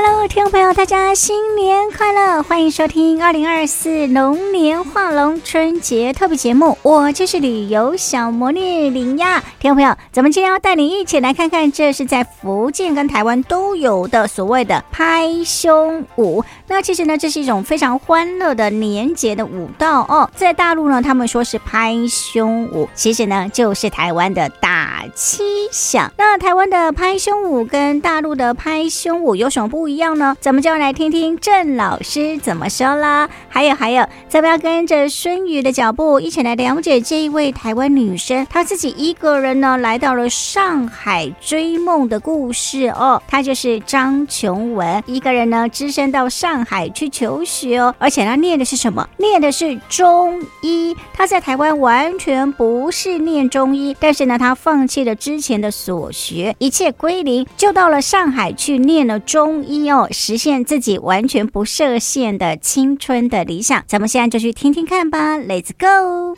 Hello，听众朋友，大家新年快乐！欢迎收听二零二四龙年画龙春节特别节目，我就是旅游小魔女林亚。听众朋友，咱们今天要带你一起来看看，这是在福建跟台湾都有的所谓的拍胸舞。那其实呢，这是一种非常欢乐的年节的舞蹈哦。在大陆呢，他们说是拍胸舞，其实呢就是台湾的大七响。那台湾的拍胸舞跟大陆的拍胸舞有什么不一样呢？咱们就要来听听郑老师怎么说啦。还有还有，咱们要跟着孙宇的脚步，一起来了解这一位台湾女生，她自己一个人呢来到了上海追梦的故事哦。她就是张琼文，一个人呢只身到上海去求学哦，而且她念的是什么？念的是中医。她在台湾完全不是念中医，但是呢，她放弃了之前的所学，一切归零，就到了上海去念了中医。哦实现自己完全不设限的青春的理想，咱们现在就去听听看吧，Let's go！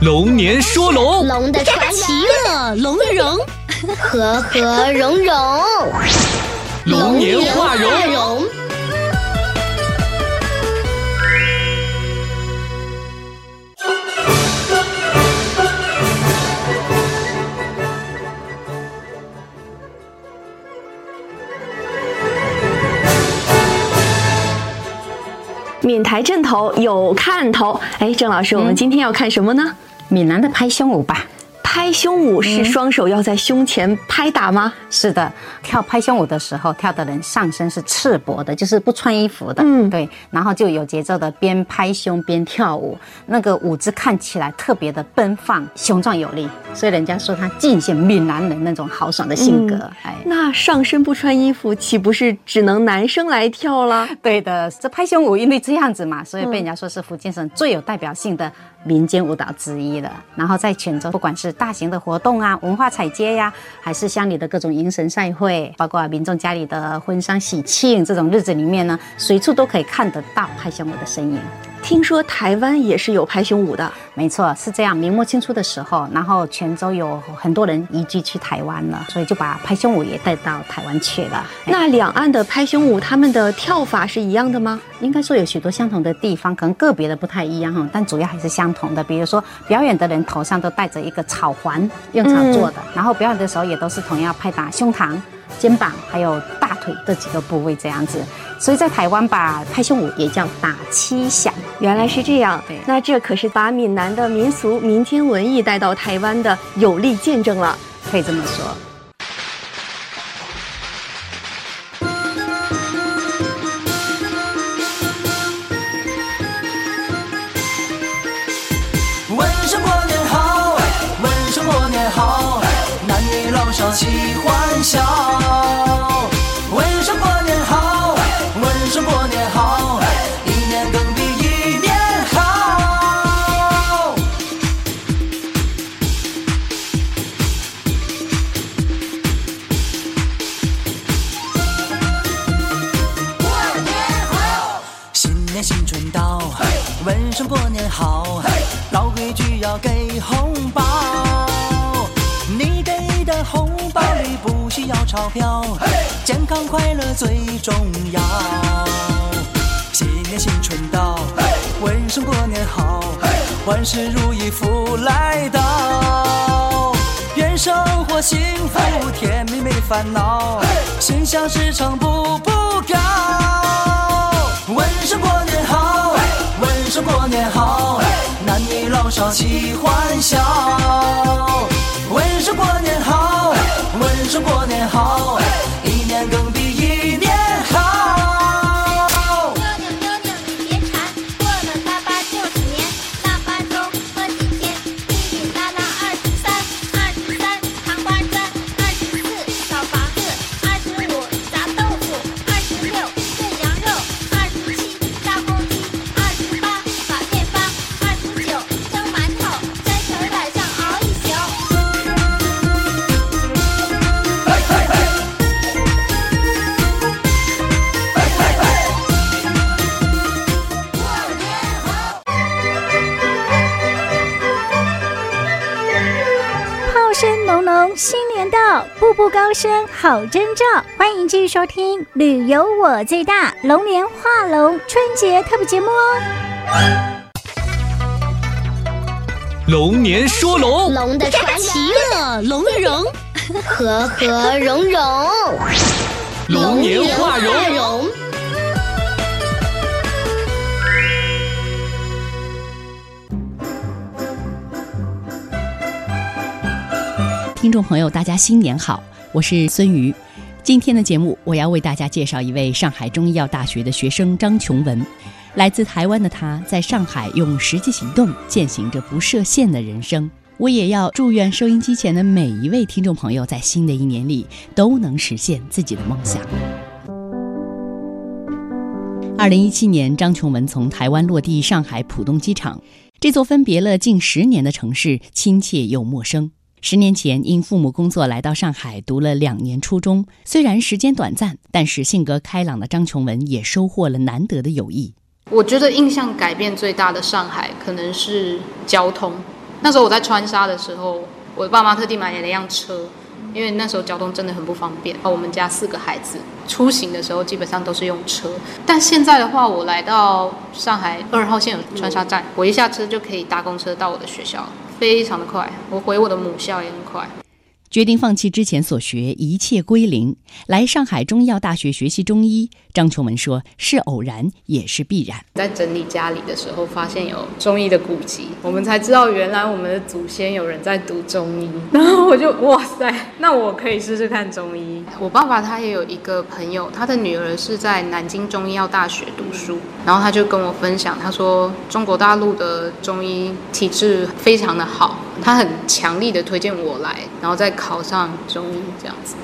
龙年说龙，龙的传奇，其乐融融，和和融融，龙年画龙。闽台正头有看头，哎，郑老师，我们今天要看什么呢？闽南的拍胸舞吧。拍胸舞是双手要在胸前拍打吗？嗯、是的，跳拍胸舞的时候，跳的人上身是赤膊的，就是不穿衣服的。嗯，对，然后就有节奏的边拍胸边跳舞，那个舞姿看起来特别的奔放、雄壮有力，所以人家说他尽显闽南人那种豪爽的性格。嗯、哎，那上身不穿衣服，岂不是只能男生来跳了？对的，这拍胸舞因为这样子嘛，所以被人家说是福建省最有代表性的民间舞蹈之一了。然后在泉州，不管是大型的活动啊，文化采街呀，还是乡里的各种迎神赛会，包括民众家里的婚丧喜庆这种日子里面呢，随处都可以看得到拍胸舞的身影。听说台湾也是有拍胸舞的，没错，是这样。明末清初的时候，然后泉州有很多人移居去台湾了，所以就把拍胸舞也带到台湾去了。那两岸的拍胸舞，他们的跳法是一样的吗？应该说有许多相同的地方，可能个别的不太一样哈，但主要还是相同的。比如说表演的人头上都戴着一个草环，用草做的，嗯、然后表演的时候也都是同样拍打胸膛、肩膀还有大腿这几个部位这样子。所以在台湾把拍胸舞也叫打七响，原来是这样。对，那这可是把闽南的民俗民间文艺带到台湾的有力见证了，可以这么说。齐欢笑。问声过年好问声过年好一年更比一年好过年好。新年新春到问声过年好老规矩要给钞票，健康快乐最重要。新年新春到，问声过年好，万事如意福来到。愿生活幸福甜蜜没烦恼，心想事成步步高。问声过年好，问声过年好，男女老少齐欢笑。问声过年好。问声过年好，龙年画龙春节特别节目哦。龙年说龙，龙的传奇乐龙融，和和融融，龙年画龙。听众朋友，大家新年好，我是孙瑜。今天的节目，我要为大家介绍一位上海中医药大学的学生张琼文。来自台湾的他，在上海用实际行动践行着不设限的人生。我也要祝愿收音机前的每一位听众朋友，在新的一年里都能实现自己的梦想。二零一七年，张琼文从台湾落地上海浦东机场，这座分别了近十年的城市，亲切又陌生。十年前，因父母工作来到上海，读了两年初中。虽然时间短暂，但是性格开朗的张琼文也收获了难得的友谊。我觉得印象改变最大的上海，可能是交通。那时候我在川沙的时候，我爸妈特地买了一辆车，因为那时候交通真的很不方便。我们家四个孩子出行的时候，基本上都是用车。但现在的话，我来到上海二号线有川沙站，我一下车就可以搭公车到我的学校。非常的快，我回我的母校也很快。决定放弃之前所学，一切归零，来上海中医药大学学习中医。张琼文说：“是偶然，也是必然。”在整理家里的时候，发现有中医的古籍，我们才知道原来我们的祖先有人在读中医。然后我就哇塞，那我可以试试看中医。我爸爸他也有一个朋友，他的女儿是在南京中医药大学读书，然后他就跟我分享，他说中国大陆的中医体质非常的好，他很强力的推荐我来，然后再。考上中医这样子，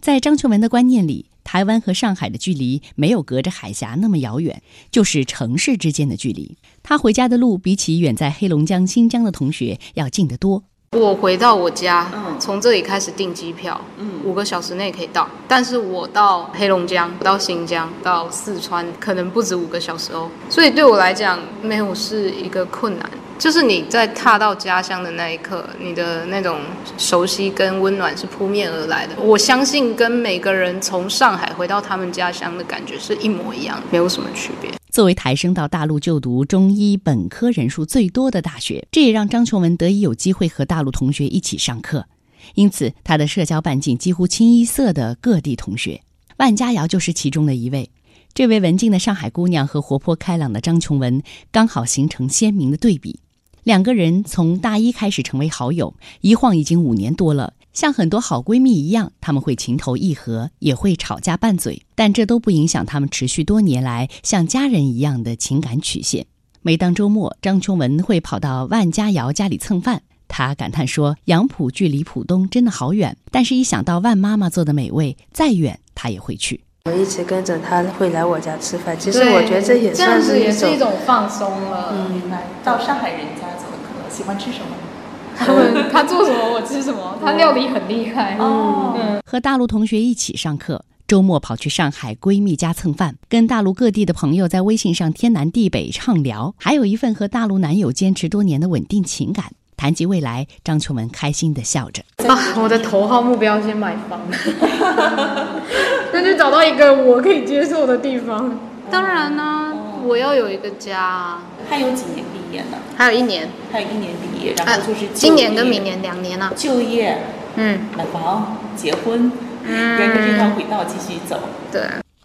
在张秋文的观念里，台湾和上海的距离没有隔着海峡那么遥远，就是城市之间的距离。他回家的路比起远在黑龙江、新疆的同学要近得多。我回到我家，从这里开始订机票，五个小时内可以到。但是我到黑龙江、到新疆、到四川，可能不止五个小时哦。所以对我来讲，没有是一个困难。就是你在踏到家乡的那一刻，你的那种熟悉跟温暖是扑面而来的。我相信跟每个人从上海回到他们家乡的感觉是一模一样，没有什么区别。作为台生到大陆就读中医本科人数最多的大学，这也让张琼文得以有机会和大陆同学一起上课，因此他的社交半径几乎清一色的各地同学。万佳瑶就是其中的一位。这位文静的上海姑娘和活泼开朗的张琼文，刚好形成鲜明的对比。两个人从大一开始成为好友，一晃已经五年多了。像很多好闺蜜一样，她们会情投意合，也会吵架拌嘴，但这都不影响她们持续多年来像家人一样的情感曲线。每当周末，张琼文会跑到万佳瑶家里蹭饭，她感叹说：“杨浦距离浦东真的好远，但是一想到万妈妈做的美味，再远她也会去。”我一直跟着他会来我家吃饭，其实我觉得这也算是一种，也是一种放松了。嗯，到上海人家怎么客。喜欢吃什么？他们他做什么我吃什么。他料理很厉害哦。嗯，和大陆同学一起上课，周末跑去上海闺蜜家蹭饭，跟大陆各地的朋友在微信上天南地北畅聊，还有一份和大陆男友坚持多年的稳定情感。谈及未来，张秋文开心的笑着啊，我的头号目标先买房，那就找到一个我可以接受的地方。当然呢、啊，我要有一个家。还有几年毕业呢？还有一年，还有一年毕业，然后就是今年跟明年两年了，啊。就业，嗯，买房，结婚，嗯，沿着这条轨道继续走。对，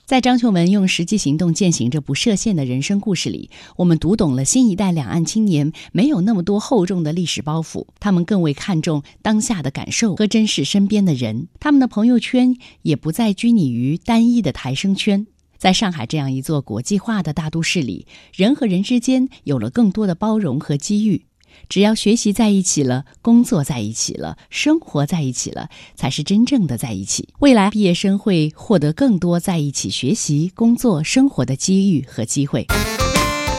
在张秀文用实际行动践行着不设限的人生故事里，我们读懂了新一代两岸青年没有那么多厚重的历史包袱，他们更为看重当下的感受和珍视身边的人，他们的朋友圈也不再拘泥于单一的台生圈。在上海这样一座国际化的大都市里，人和人之间有了更多的包容和机遇。只要学习在一起了，工作在一起了，生活在一起了，才是真正的在一起。未来毕业生会获得更多在一起学习、工作、生活的机遇和机会。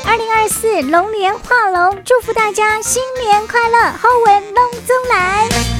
二零二四龙年画龙，祝福大家新年快乐，好运龙中来。